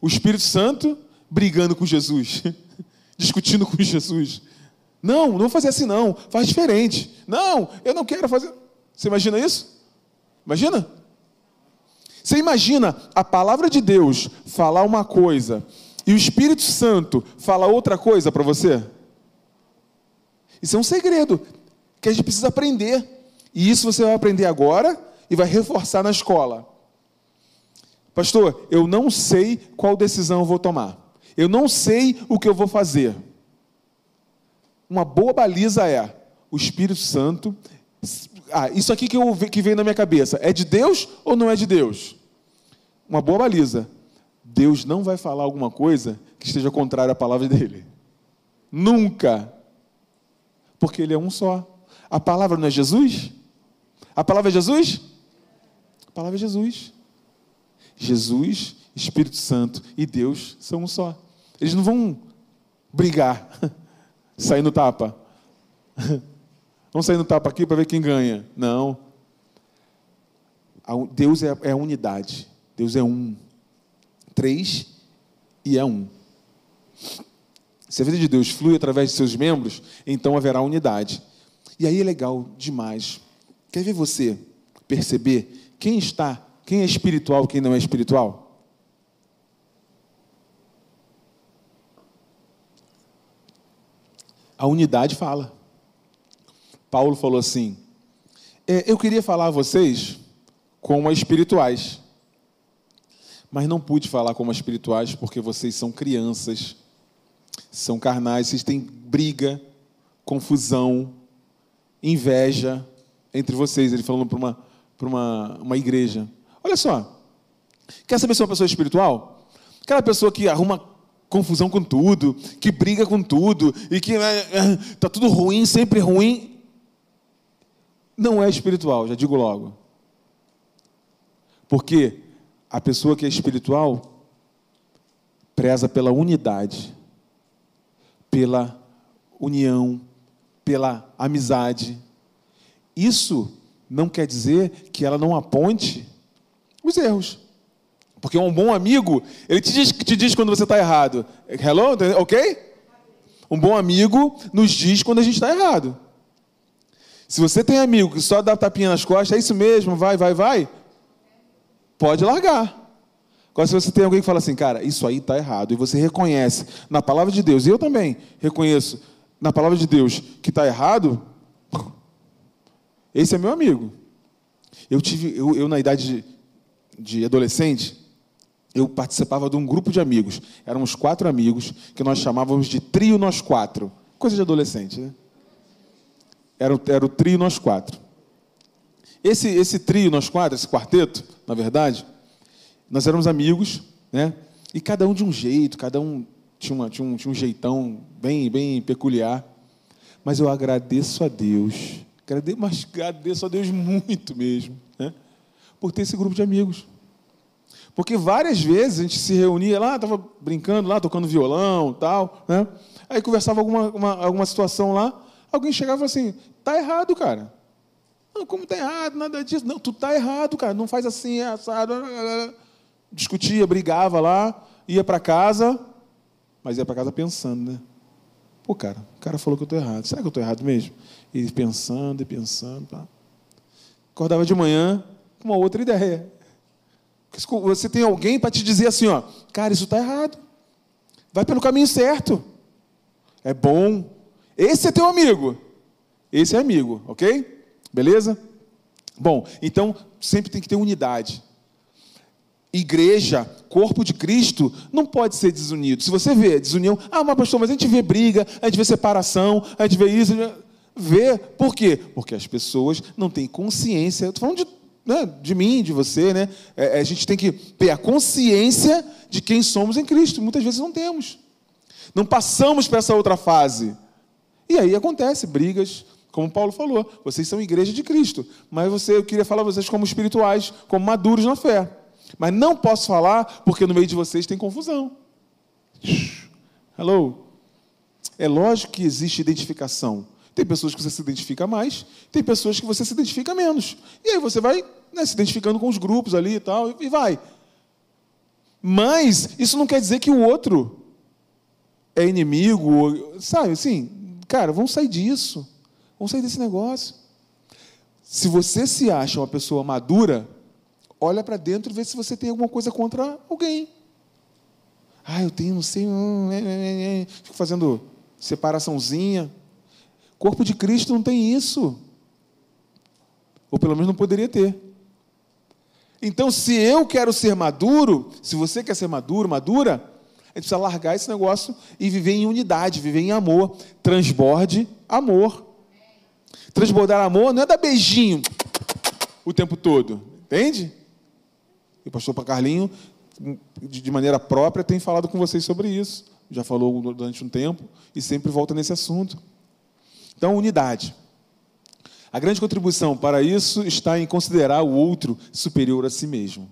o Espírito Santo brigando com Jesus, discutindo com Jesus. Não, não fazer assim não, faz diferente. Não, eu não quero fazer. Você imagina isso? Imagina? Você imagina a palavra de Deus falar uma coisa e o Espírito Santo falar outra coisa para você? Isso é um segredo que a gente precisa aprender. E isso você vai aprender agora e vai reforçar na escola. Pastor, eu não sei qual decisão eu vou tomar. Eu não sei o que eu vou fazer. Uma boa baliza é o Espírito Santo ah, isso aqui que, eu, que veio na minha cabeça, é de Deus ou não é de Deus? Uma boa baliza. Deus não vai falar alguma coisa que esteja contrária à palavra dele. Nunca. Porque ele é um só. A palavra não é Jesus? A palavra é Jesus? A palavra é Jesus. Jesus, Espírito Santo e Deus são um só. Eles não vão brigar, sair no tapa. Vamos sair no tapa aqui para ver quem ganha. Não. Deus é, é a unidade. Deus é um. Três e é um. Se a vida de Deus flui através de seus membros, então haverá unidade. E aí é legal demais. Quer ver você perceber quem está, quem é espiritual quem não é espiritual? A unidade fala. Paulo falou assim: é, Eu queria falar a vocês como espirituais, mas não pude falar como espirituais porque vocês são crianças, são carnais, têm briga, confusão, inveja entre vocês. Ele falando para uma, uma, uma igreja. Olha só, quer saber se é uma pessoa espiritual? Aquela pessoa que arruma confusão com tudo, que briga com tudo, e que está é, é, tudo ruim, sempre ruim não é espiritual, já digo logo. Porque a pessoa que é espiritual preza pela unidade, pela união, pela amizade. Isso não quer dizer que ela não aponte os erros. Porque um bom amigo, ele te diz, te diz quando você está errado. Hello? Ok? Um bom amigo nos diz quando a gente está errado. Se você tem amigo que só dá tapinha nas costas, é isso mesmo, vai, vai, vai, pode largar. Agora, se você tem alguém que fala assim, cara, isso aí está errado, e você reconhece na palavra de Deus, e eu também reconheço na palavra de Deus que está errado, esse é meu amigo. Eu tive, eu, eu na idade de, de adolescente, eu participava de um grupo de amigos. Éramos quatro amigos que nós chamávamos de trio nós quatro. Coisa de adolescente, né? Era, o, era o trio nós quatro. Esse, esse trio nós quatro, esse quarteto, na verdade, nós éramos amigos, né? E cada um de um jeito, cada um tinha, uma, tinha, um, tinha um jeitão bem, bem peculiar. Mas eu agradeço a Deus, agradeço, mas agradeço a Deus muito mesmo, né? Por ter esse grupo de amigos. Porque várias vezes a gente se reunia lá, estava brincando lá, tocando violão tal, né? Aí conversava alguma, uma, alguma situação lá, alguém chegava assim, tá errado, cara. Não, como tá errado, nada disso. Não, tu tá errado, cara, não faz assim, é assado. Discutia, brigava lá, ia para casa, mas ia para casa pensando, né? Pô, cara, o cara falou que eu estou errado. Será que eu estou errado mesmo? E pensando e pensando. Pá. Acordava de manhã com uma outra ideia. Você tem alguém para te dizer assim, ó, cara, isso está errado. Vai pelo caminho certo. É bom. Esse é teu amigo. Esse é amigo, ok? Beleza? Bom, então sempre tem que ter unidade. Igreja, corpo de Cristo, não pode ser desunido. Se você vê desunião, ah, mas pastor, mas a gente vê briga, a gente vê separação, a gente vê isso, vê. Por quê? Porque as pessoas não têm consciência. Estou falando de, né, de mim, de você, né? É, a gente tem que ter a consciência de quem somos em Cristo. Muitas vezes não temos. Não passamos para essa outra fase. E aí acontece brigas, como Paulo falou, vocês são igreja de Cristo, mas você, eu queria falar a vocês como espirituais, como maduros na fé. Mas não posso falar porque no meio de vocês tem confusão. Hello? É lógico que existe identificação. Tem pessoas que você se identifica mais, tem pessoas que você se identifica menos. E aí você vai né, se identificando com os grupos ali e tal, e vai. Mas isso não quer dizer que o outro é inimigo, sabe? Assim, cara, vamos sair disso. Vamos sair desse negócio. Se você se acha uma pessoa madura, olha para dentro e vê se você tem alguma coisa contra alguém. Ah, eu tenho, não sei, hum, é, é, é, fico fazendo separaçãozinha. Corpo de Cristo não tem isso. Ou pelo menos não poderia ter. Então, se eu quero ser maduro, se você quer ser maduro, madura, a gente precisa largar esse negócio e viver em unidade, viver em amor. Transborde amor. Transbordar amor não é dar beijinho o tempo todo, entende? E o pastor Carlinho, de maneira própria, tem falado com vocês sobre isso. Já falou durante um tempo e sempre volta nesse assunto. Então, unidade. A grande contribuição para isso está em considerar o outro superior a si mesmo.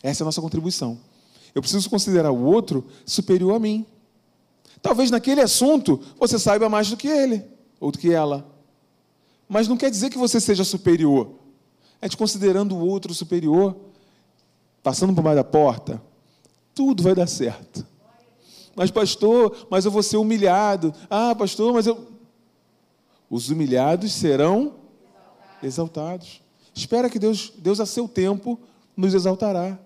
Essa é a nossa contribuição. Eu preciso considerar o outro superior a mim. Talvez naquele assunto você saiba mais do que ele ou do que ela. Mas não quer dizer que você seja superior. É te considerando o outro superior, passando por mais da porta, tudo vai dar certo. Mas, pastor, mas eu vou ser humilhado. Ah, pastor, mas eu. Os humilhados serão exaltados. Espera que Deus, Deus a seu tempo nos exaltará.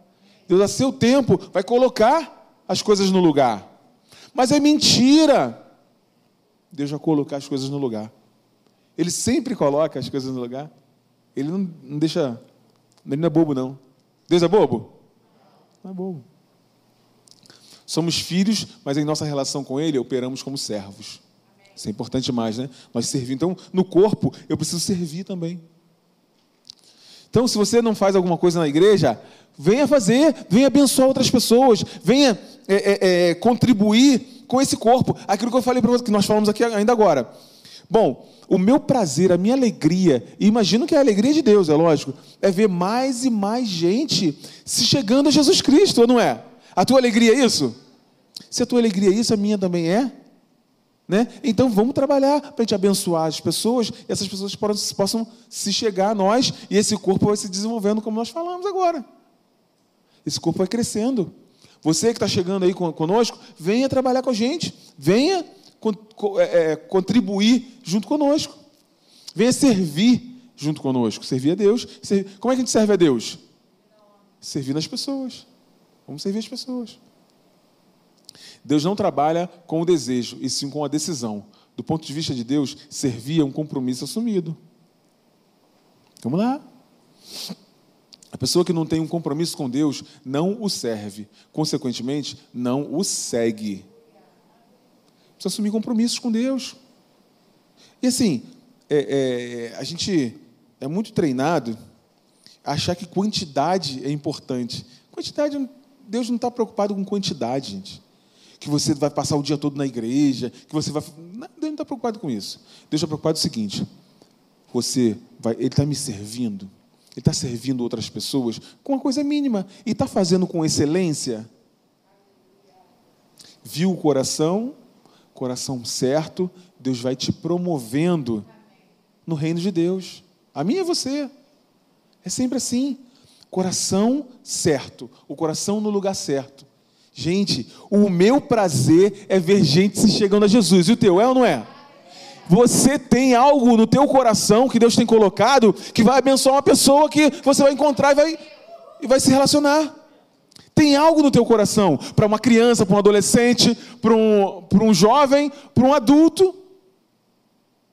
Deus a seu tempo vai colocar as coisas no lugar. Mas é mentira. Deus vai colocar as coisas no lugar. Ele sempre coloca as coisas no lugar. Ele não, não deixa. Ele não é bobo, não. Deus é bobo? Não é bobo. Somos filhos, mas em nossa relação com Ele operamos como servos. Isso é importante demais, né? Nós servimos. Então, no corpo, eu preciso servir também. Então, se você não faz alguma coisa na igreja, venha fazer, venha abençoar outras pessoas, venha é, é, é, contribuir com esse corpo. Aquilo que eu falei para você, que nós falamos aqui ainda agora. Bom, o meu prazer, a minha alegria, e imagino que é a alegria de Deus, é lógico, é ver mais e mais gente se chegando a Jesus Cristo, ou não é? A tua alegria é isso? Se a tua alegria é isso, a minha também é. Né? Então vamos trabalhar para a gente abençoar as pessoas e essas pessoas possam, se chegar a nós e esse corpo vai se desenvolvendo como nós falamos agora. Esse corpo vai crescendo. Você que está chegando aí conosco, venha trabalhar com a gente, venha contribuir junto conosco, venha servir junto conosco, servir a Deus. Como é que a gente serve a Deus? Servindo as pessoas. Vamos servir as pessoas. Deus não trabalha com o desejo, e sim com a decisão. Do ponto de vista de Deus, servir é um compromisso assumido. Vamos lá. A pessoa que não tem um compromisso com Deus não o serve, consequentemente, não o segue. Precisa assumir compromissos com Deus. E assim, é, é, a gente é muito treinado a achar que quantidade é importante. Quantidade, Deus não está preocupado com quantidade, gente que você vai passar o dia todo na igreja, que você vai. Não, Deus não está preocupado com isso. Deus está preocupado com o seguinte: você vai, Ele está me servindo, Ele está servindo outras pessoas com uma coisa mínima e está fazendo com excelência. Viu o coração, coração certo, Deus vai te promovendo no reino de Deus. A minha é você. É sempre assim. Coração certo, o coração no lugar certo. Gente, o meu prazer é ver gente se chegando a Jesus. E o teu é ou não é? Você tem algo no teu coração que Deus tem colocado que vai abençoar uma pessoa que você vai encontrar e vai, e vai se relacionar. Tem algo no teu coração para uma criança, para um adolescente, para um, para um jovem, para um adulto.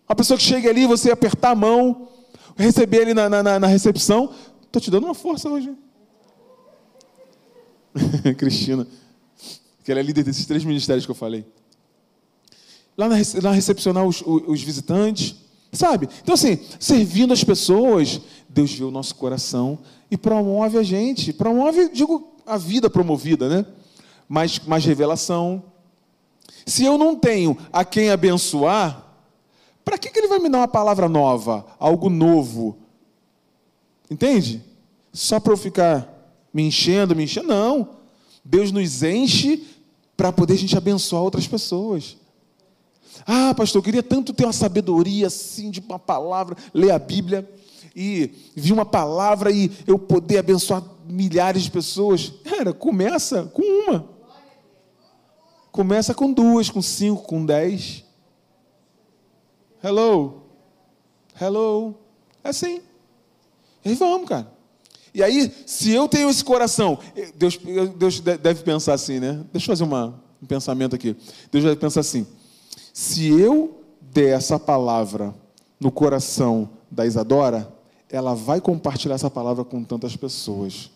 Uma pessoa que chega ali, você apertar a mão, receber ele na, na, na recepção. Estou te dando uma força hoje. Cristina que ela é líder desses três ministérios que eu falei. Lá na, lá recepcionar os, os visitantes, sabe? Então, assim, servindo as pessoas, Deus vê o nosso coração e promove a gente. Promove, digo, a vida promovida, né? Mais, mais revelação. Se eu não tenho a quem abençoar, para que, que ele vai me dar uma palavra nova, algo novo? Entende? Só para eu ficar me enchendo, me enchendo? Não. Deus nos enche para poder a gente abençoar outras pessoas. Ah, pastor, eu queria tanto ter uma sabedoria assim de uma palavra, ler a Bíblia e vir uma palavra e eu poder abençoar milhares de pessoas. Cara, começa com uma. Começa com duas, com cinco, com dez. Hello. Hello. É assim. E vamos, cara. E aí, se eu tenho esse coração, Deus, Deus deve pensar assim, né? Deixa eu fazer uma, um pensamento aqui. Deus deve pensar assim: se eu der essa palavra no coração da Isadora, ela vai compartilhar essa palavra com tantas pessoas.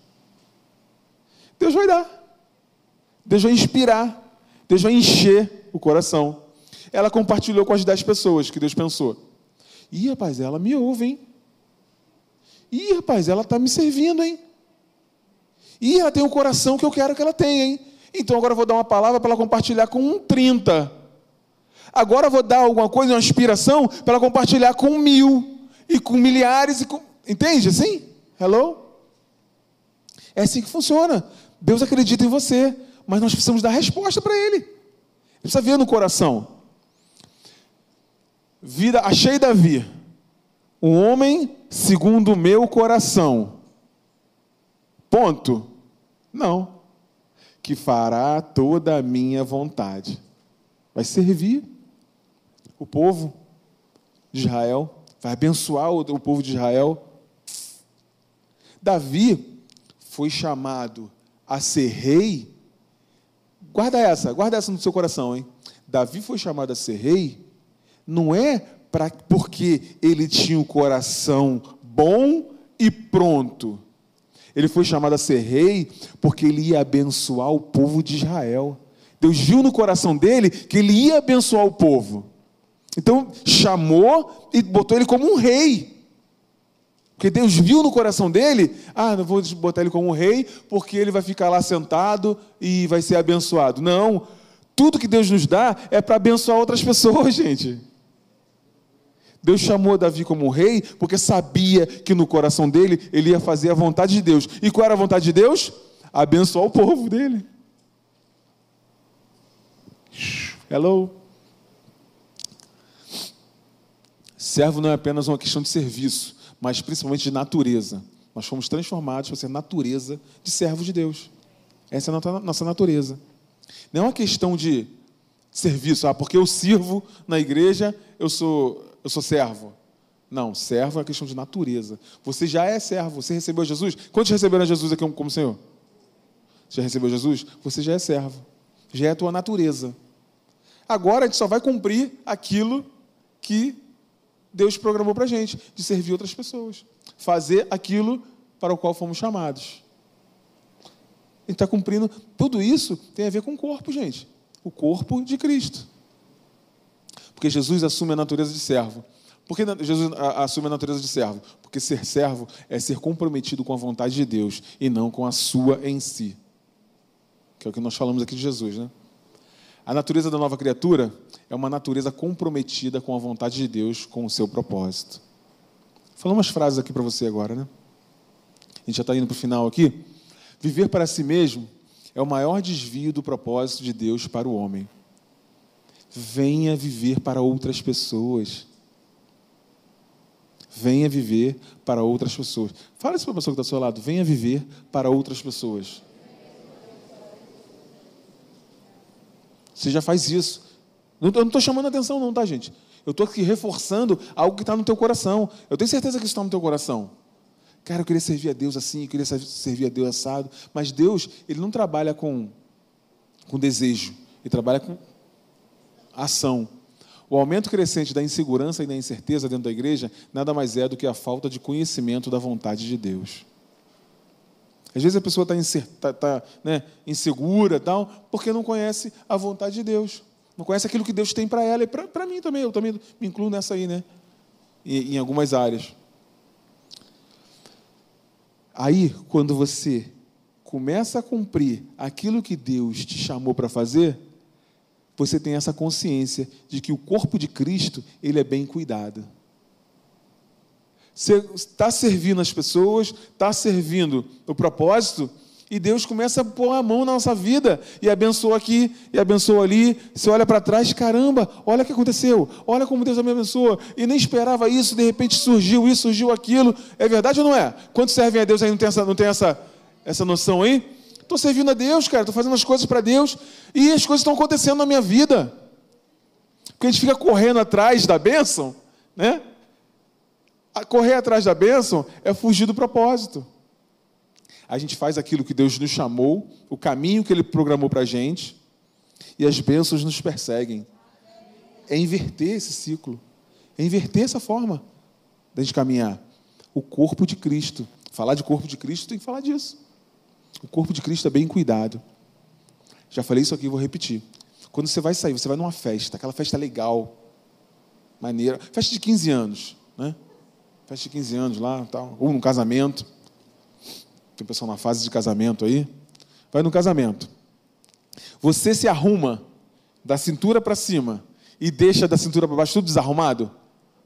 Deus vai dar. Deus vai inspirar. Deus vai encher o coração. Ela compartilhou com as dez pessoas que Deus pensou. Ih, rapaz, ela me ouve, hein? Ih, rapaz, ela está me servindo, hein? Ih, ela tem um coração que eu quero que ela tenha, hein? Então agora eu vou dar uma palavra para ela compartilhar com um 30. Agora eu vou dar alguma coisa, uma inspiração, para ela compartilhar com mil. E com milhares. E com... Entende assim? Hello? É assim que funciona. Deus acredita em você, mas nós precisamos dar resposta para Ele. Ele precisa ver no coração. Vida, achei Davi um homem segundo o meu coração. Ponto. Não. Que fará toda a minha vontade. Vai servir o povo de Israel, vai abençoar o povo de Israel. Davi foi chamado a ser rei. Guarda essa, guarda essa no seu coração, hein? Davi foi chamado a ser rei, não é pra, porque ele tinha um coração bom e pronto. Ele foi chamado a ser rei porque ele ia abençoar o povo de Israel. Deus viu no coração dele que ele ia abençoar o povo. Então chamou e botou ele como um rei. Porque Deus viu no coração dele, ah, não vou botar ele como rei, porque ele vai ficar lá sentado e vai ser abençoado. Não, tudo que Deus nos dá é para abençoar outras pessoas, gente. Deus chamou Davi como rei porque sabia que no coração dele ele ia fazer a vontade de Deus. E qual era a vontade de Deus? Abençoar o povo dele. Hello. Servo não é apenas uma questão de serviço, mas principalmente de natureza. Nós fomos transformados para ser natureza de servos de Deus. Essa é a nossa natureza. Não é uma questão de serviço, ah, porque eu sirvo na igreja, eu sou, eu sou servo. Não, servo é uma questão de natureza. Você já é servo, você recebeu Jesus. Quantos receberam Jesus aqui como Senhor? Você já recebeu Jesus? Você já é servo. Já é a tua natureza. Agora a gente só vai cumprir aquilo que Deus programou para a gente, de servir outras pessoas. Fazer aquilo para o qual fomos chamados. Gente está cumprindo. Tudo isso tem a ver com o corpo, gente. O corpo de Cristo. Porque Jesus assume a natureza de servo. Por que Jesus assume a natureza de servo? Porque ser servo é ser comprometido com a vontade de Deus e não com a sua em si. Que é o que nós falamos aqui de Jesus, né? A natureza da nova criatura é uma natureza comprometida com a vontade de Deus, com o seu propósito. Falar umas frases aqui para você agora, né? A gente já está indo para o final aqui. Viver para si mesmo é o maior desvio do propósito de Deus para o homem. Venha viver para outras pessoas. Venha viver para outras pessoas. Fala isso para a pessoa que está ao seu lado. Venha viver para outras pessoas. Você já faz isso. Eu não estou chamando atenção, não, tá, gente? Eu estou aqui reforçando algo que está no teu coração. Eu tenho certeza que isso está no teu coração. Cara, eu queria servir a Deus assim, eu queria servir a Deus assado. Mas Deus, Ele não trabalha com, com desejo, Ele trabalha com ação. O aumento crescente da insegurança e da incerteza dentro da igreja nada mais é do que a falta de conhecimento da vontade de Deus. Às vezes a pessoa está tá, tá, né, insegura tal, porque não conhece a vontade de Deus. Não conhece aquilo que Deus tem para ela e para mim também. Eu também me incluo nessa aí, né? Em, em algumas áreas. Aí, quando você começa a cumprir aquilo que Deus te chamou para fazer, você tem essa consciência de que o corpo de Cristo ele é bem cuidado. Você está servindo as pessoas, está servindo o propósito, e Deus começa a pôr a mão na nossa vida e abençoa aqui e abençoa ali. Você olha para trás, caramba, olha o que aconteceu, olha como Deus me abençoa. E nem esperava isso, de repente surgiu isso, surgiu aquilo. É verdade ou não é? Quantos servem a Deus aí não tem essa, não tem essa, essa noção aí? Estou servindo a Deus, cara, estou fazendo as coisas para Deus e as coisas estão acontecendo na minha vida. Porque a gente fica correndo atrás da bênção, né? Correr atrás da bênção é fugir do propósito. A gente faz aquilo que Deus nos chamou, o caminho que Ele programou para a gente, e as bênçãos nos perseguem. É inverter esse ciclo, é inverter essa forma da gente caminhar. O corpo de Cristo. Falar de corpo de Cristo tem que falar disso. O corpo de Cristo é bem cuidado. Já falei isso aqui, vou repetir. Quando você vai sair, você vai numa festa, aquela festa legal, maneira, festa de 15 anos, né? Festa de 15 anos lá, tal, ou no casamento. Tem pessoal na fase de casamento aí. Vai no casamento. Você se arruma da cintura para cima e deixa da cintura para baixo tudo desarrumado?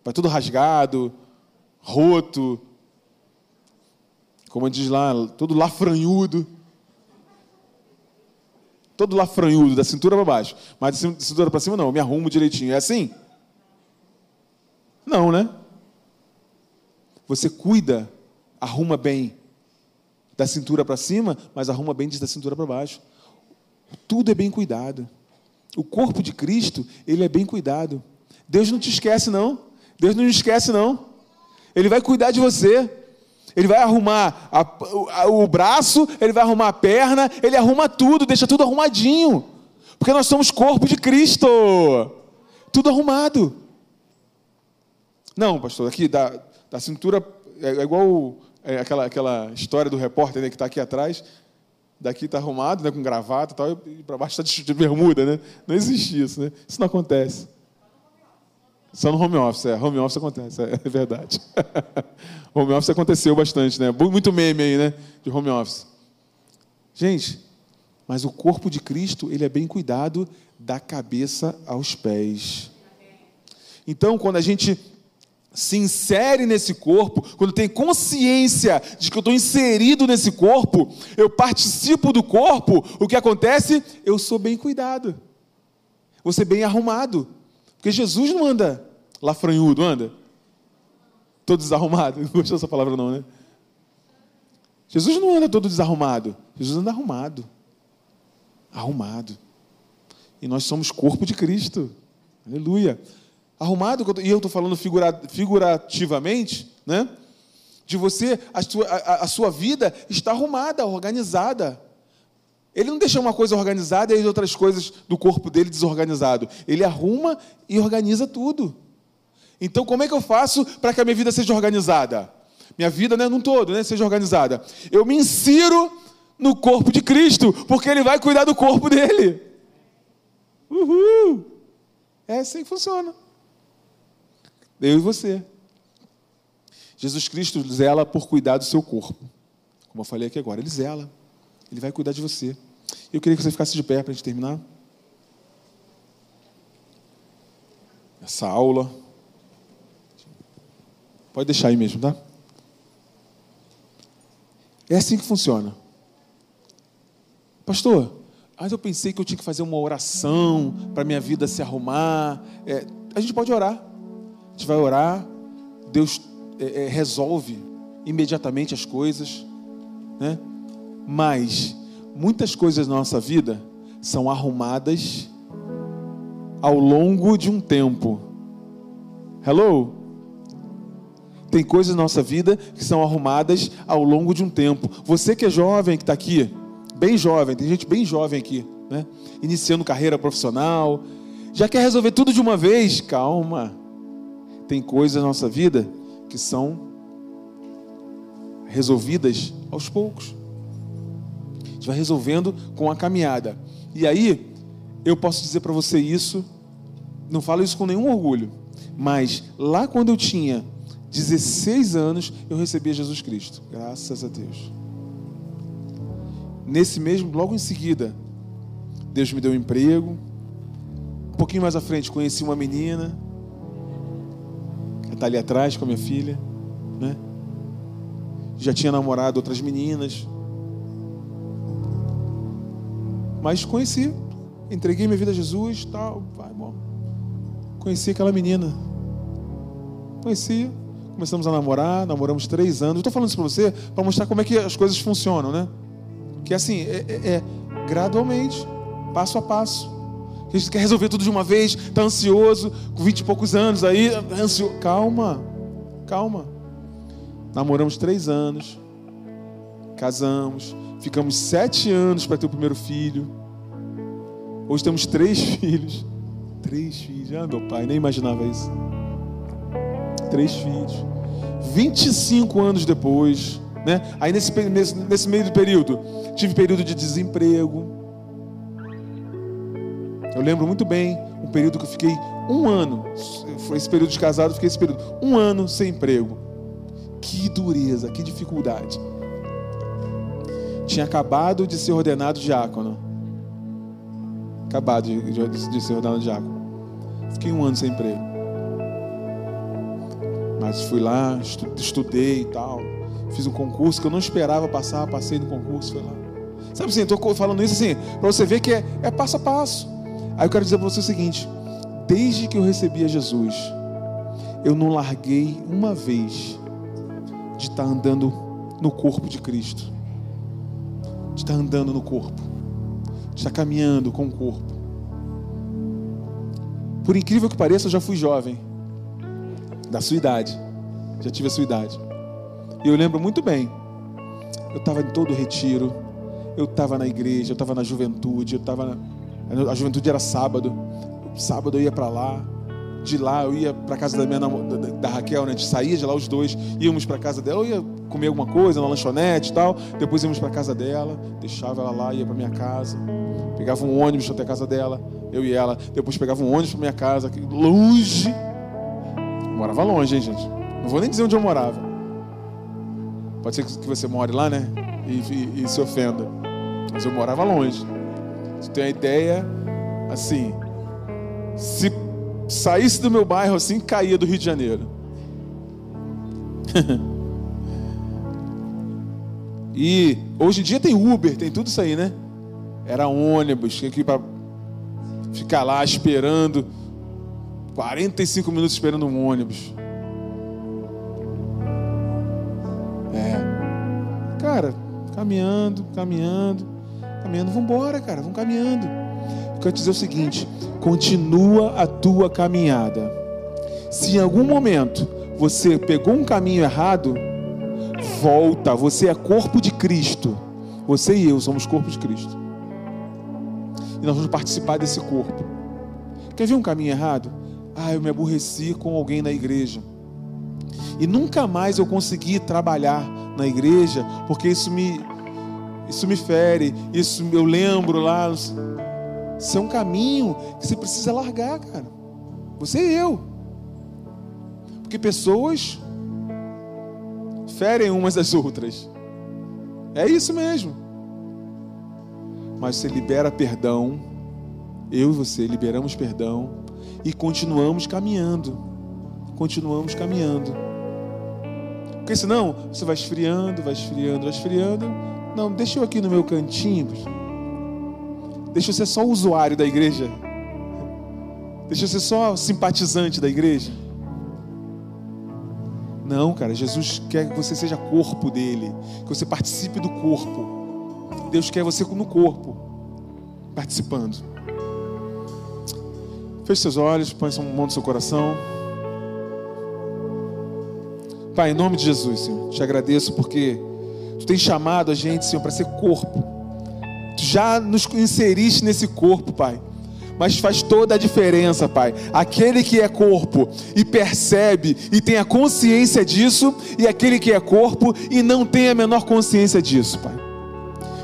Vai tudo rasgado, roto, como diz lá, todo lafranhudo. Todo lafranhudo, da cintura para baixo. Mas da cintura para cima não, eu me arrumo direitinho. É assim? Não, né? Você cuida, arruma bem da cintura para cima, mas arruma bem da cintura para baixo. Tudo é bem cuidado. O corpo de Cristo, ele é bem cuidado. Deus não te esquece, não. Deus não te esquece, não. Ele vai cuidar de você. Ele vai arrumar a, a, o braço, ele vai arrumar a perna, ele arruma tudo, deixa tudo arrumadinho. Porque nós somos corpo de Cristo. Tudo arrumado. Não, pastor, aqui da, da cintura, é, é igual é, aquela, aquela história do repórter né, que está aqui atrás, daqui está arrumado, né, com gravata e tal, e para baixo está de bermuda, né? Não existe isso, né? Isso não acontece. Só no home office, é. Home office acontece, é, é verdade. home office aconteceu bastante, né? Muito meme aí, né? De home office. Gente, mas o corpo de Cristo, ele é bem cuidado da cabeça aos pés. Então, quando a gente se insere nesse corpo, quando tem consciência de que eu estou inserido nesse corpo, eu participo do corpo, o que acontece? Eu sou bem cuidado, vou ser bem arrumado. Porque Jesus não anda lafranhudo, anda? Todo desarrumado. Não gostou dessa palavra, não, né? Jesus não anda todo desarrumado. Jesus anda arrumado. Arrumado. E nós somos corpo de Cristo. Aleluia. Arrumado, e eu estou falando figura, figurativamente, né? De você, a sua, a, a sua vida está arrumada, organizada. Ele não deixa uma coisa organizada e as outras coisas do corpo dele desorganizado. Ele arruma e organiza tudo. Então, como é que eu faço para que a minha vida seja organizada? Minha vida, né, num todo, né, seja organizada. Eu me insiro no corpo de Cristo, porque Ele vai cuidar do corpo dele. Uhul! É assim que funciona. Eu e você. Jesus Cristo zela por cuidar do seu corpo. Como eu falei aqui agora, Ele zela. Ele vai cuidar de você. Eu queria que você ficasse de pé para a gente terminar. Essa aula. Pode deixar aí mesmo, tá? É assim que funciona. Pastor, mas eu pensei que eu tinha que fazer uma oração para minha vida se arrumar. É, a gente pode orar. Gente vai orar. Deus é, é, resolve imediatamente as coisas. Né? Mas muitas coisas na nossa vida são arrumadas ao longo de um tempo. Hello? Tem coisas na nossa vida que são arrumadas ao longo de um tempo. Você que é jovem, que está aqui, bem jovem, tem gente bem jovem aqui, né? Iniciando carreira profissional, já quer resolver tudo de uma vez? Calma. Tem coisas na nossa vida que são resolvidas aos poucos. A gente vai resolvendo com a caminhada. E aí, eu posso dizer para você isso, não falo isso com nenhum orgulho, mas lá quando eu tinha 16 anos eu recebi a Jesus Cristo. Graças a Deus. Nesse mesmo, logo em seguida, Deus me deu um emprego. Um pouquinho mais à frente, conheci uma menina. Está ali atrás com a minha filha. Né? Já tinha namorado outras meninas. Mas conheci. Entreguei minha vida a Jesus. Tal, vai, bom. Conheci aquela menina. Conhecia começamos a namorar, namoramos três anos. Estou falando isso para você para mostrar como é que as coisas funcionam, né? Que assim, é, é, é gradualmente, passo a passo. A gente quer resolver tudo de uma vez, está ansioso, com vinte e poucos anos aí, ansioso. Calma, calma. Namoramos três anos, casamos, ficamos sete anos para ter o primeiro filho. Hoje temos três filhos. Três filhos. Ah, meu pai, nem imaginava isso três filhos. 25 anos depois, né? Aí nesse, nesse, nesse meio do período, tive período de desemprego. Eu lembro muito bem um período que eu fiquei um ano. Foi esse período de casado, fiquei esse período. Um ano sem emprego. Que dureza, que dificuldade. Tinha acabado de ser ordenado diácono. Acabado de, de, de ser ordenado diácono. Fiquei um ano sem emprego. Mas fui lá, estudei e tal. Fiz um concurso que eu não esperava passar, passei no concurso, foi lá. Sabe assim, estou falando isso assim, para você ver que é, é passo a passo. Aí eu quero dizer para você o seguinte: desde que eu recebi a Jesus, eu não larguei uma vez de estar tá andando no corpo de Cristo, de estar tá andando no corpo, de estar tá caminhando com o corpo. Por incrível que pareça, eu já fui jovem da sua idade. Já tive a sua idade. E eu lembro muito bem. Eu estava em todo retiro. Eu estava na igreja, eu estava na juventude, eu estava na... a juventude era sábado. Sábado eu ia para lá. De lá eu ia para casa da minha da, da Raquel, né? A gente saía de lá os dois, íamos para casa dela, eu ia comer alguma coisa na lanchonete e tal. Depois íamos para casa dela, deixava ela lá, ia para minha casa. Pegava um ônibus até a casa dela, eu e ela. Depois pegava um ônibus para minha casa, longe morava longe, hein, gente? Não vou nem dizer onde eu morava. Pode ser que você more lá, né? E, e, e se ofenda. Mas eu morava longe. Você tem uma ideia, assim, se saísse do meu bairro assim, caía do Rio de Janeiro. e hoje em dia tem Uber, tem tudo isso aí, né? Era ônibus, tinha que ir para ficar lá esperando 45 minutos esperando um ônibus. É. Cara, caminhando, caminhando, caminhando, vamos embora, cara, vamos caminhando. Eu quero dizer o seguinte: continua a tua caminhada. Se em algum momento você pegou um caminho errado, volta. Você é corpo de Cristo. Você e eu somos corpo de Cristo. E nós vamos participar desse corpo. Quer ver um caminho errado? Ah, eu me aborreci com alguém na igreja. E nunca mais eu consegui trabalhar na igreja, porque isso me isso me fere, isso eu lembro lá. Isso é um caminho que você precisa largar, cara. Você e eu. Porque pessoas ferem umas das outras. É isso mesmo. Mas você libera perdão. Eu e você liberamos perdão e continuamos caminhando. Continuamos caminhando. Porque senão você vai esfriando, vai esfriando, vai esfriando. Não, deixa eu aqui no meu cantinho. Deixa eu ser só usuário da igreja. Deixa eu ser só simpatizante da igreja. Não, cara, Jesus quer que você seja corpo dele, que você participe do corpo. Deus quer você no corpo, participando. Feche seus olhos, põe um mão no seu coração. Pai, em nome de Jesus, Senhor, te agradeço porque Tu tem chamado a gente, Senhor, para ser corpo. Tu já nos inseriste nesse corpo, Pai. Mas faz toda a diferença, Pai. Aquele que é corpo e percebe e tem a consciência disso, e aquele que é corpo e não tem a menor consciência disso, Pai.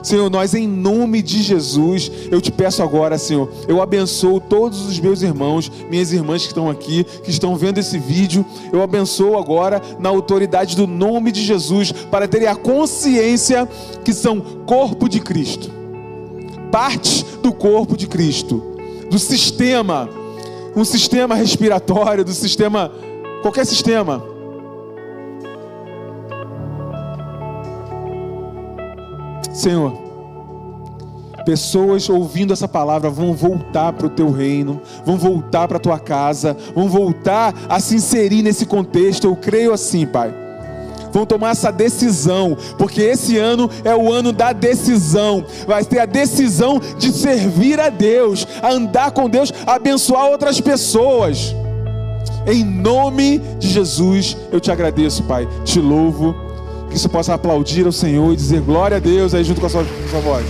Senhor, nós em nome de Jesus, eu te peço agora, Senhor, eu abençoo todos os meus irmãos, minhas irmãs que estão aqui, que estão vendo esse vídeo, eu abençoo agora na autoridade do nome de Jesus, para terem a consciência que são corpo de Cristo, parte do corpo de Cristo, do sistema, um sistema respiratório, do sistema, qualquer sistema Senhor, pessoas ouvindo essa palavra vão voltar para o teu reino, vão voltar para a tua casa, vão voltar a se inserir nesse contexto. Eu creio assim, Pai. Vão tomar essa decisão, porque esse ano é o ano da decisão. Vai ter a decisão de servir a Deus, a andar com Deus, a abençoar outras pessoas. Em nome de Jesus, eu te agradeço, Pai. Te louvo que você possa aplaudir ao Senhor e dizer glória a Deus aí junto com a sua, com a sua voz.